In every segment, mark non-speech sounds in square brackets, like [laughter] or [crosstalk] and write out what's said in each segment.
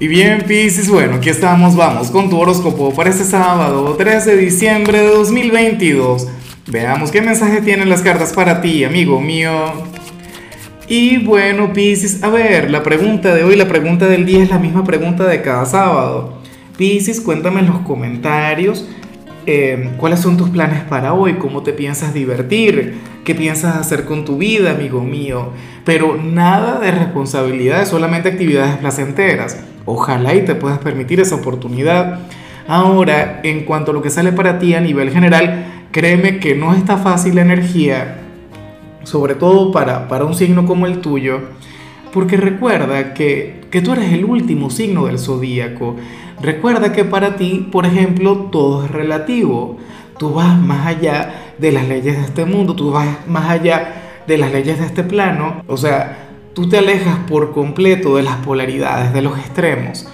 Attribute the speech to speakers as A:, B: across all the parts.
A: Y bien, Pisces, bueno, aquí estamos, vamos con tu horóscopo para este sábado, 13 de diciembre de 2022. Veamos qué mensaje tienen las cartas para ti, amigo mío. Y bueno, Pisces, a ver, la pregunta de hoy, la pregunta del día es la misma pregunta de cada sábado. Pisces, cuéntame en los comentarios eh, cuáles son tus planes para hoy, cómo te piensas divertir, qué piensas hacer con tu vida, amigo mío. Pero nada de responsabilidades, solamente actividades placenteras. Ojalá y te puedas permitir esa oportunidad. Ahora, en cuanto a lo que sale para ti a nivel general, créeme que no está fácil la energía, sobre todo para, para un signo como el tuyo, porque recuerda que, que tú eres el último signo del zodíaco. Recuerda que para ti, por ejemplo, todo es relativo. Tú vas más allá de las leyes de este mundo, tú vas más allá de las leyes de este plano. O sea, tú te alejas por completo de las polaridades, de los extremos.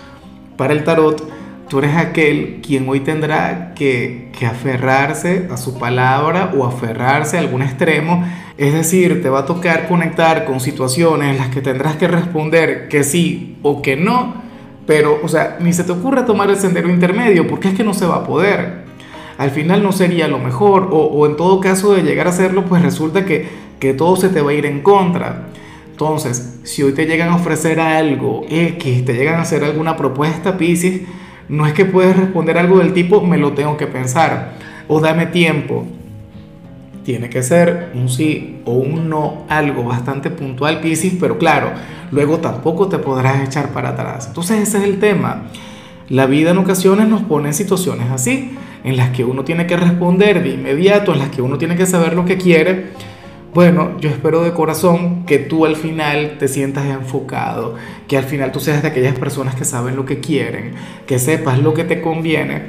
A: Para el tarot, tú eres aquel quien hoy tendrá que, que, aferrarse a su palabra o aferrarse a algún extremo. Es decir, te va a tocar conectar con situaciones en las que tendrás que responder que sí o que no, pero, o sea, ni se te ocurra tomar el sendero intermedio porque es que no se va a poder. Al final no sería lo mejor, o, o en todo caso de llegar a hacerlo, pues resulta que, que todo se te va a ir en contra. Entonces, si hoy te llegan a ofrecer algo X, te llegan a hacer alguna propuesta, Pisces, no es que puedes responder algo del tipo, me lo tengo que pensar, o dame tiempo. Tiene que ser un sí o un no, algo bastante puntual, Pisces, pero claro, luego tampoco te podrás echar para atrás. Entonces ese es el tema. La vida en ocasiones nos pone en situaciones así, en las que uno tiene que responder de inmediato, en las que uno tiene que saber lo que quiere bueno, yo espero de corazón que tú al final te sientas enfocado, que al final tú seas de aquellas personas que saben lo que quieren, que sepas lo que te conviene,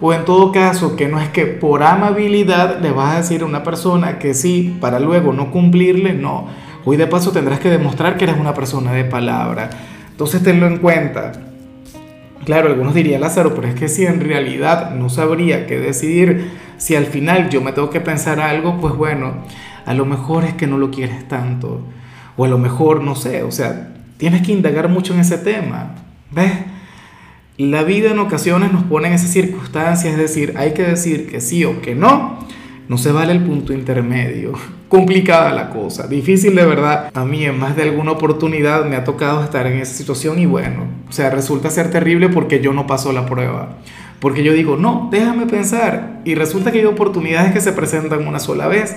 A: o en todo caso que no es que por amabilidad le vas a decir a una persona que sí para luego no cumplirle, no. Hoy de paso tendrás que demostrar que eres una persona de palabra. Entonces tenlo en cuenta. Claro, algunos dirían, Lázaro, pero es que si en realidad no sabría qué decidir, si al final yo me tengo que pensar algo, pues bueno, a lo mejor es que no lo quieres tanto, o a lo mejor, no sé, o sea, tienes que indagar mucho en ese tema, ¿ves? La vida en ocasiones nos pone en esas circunstancias, es decir, hay que decir que sí o que no, no se vale el punto intermedio. [laughs] Complicada la cosa, difícil de verdad. A mí en más de alguna oportunidad me ha tocado estar en esa situación y bueno, o sea, resulta ser terrible porque yo no paso la prueba. Porque yo digo, no, déjame pensar. Y resulta que hay oportunidades que se presentan una sola vez.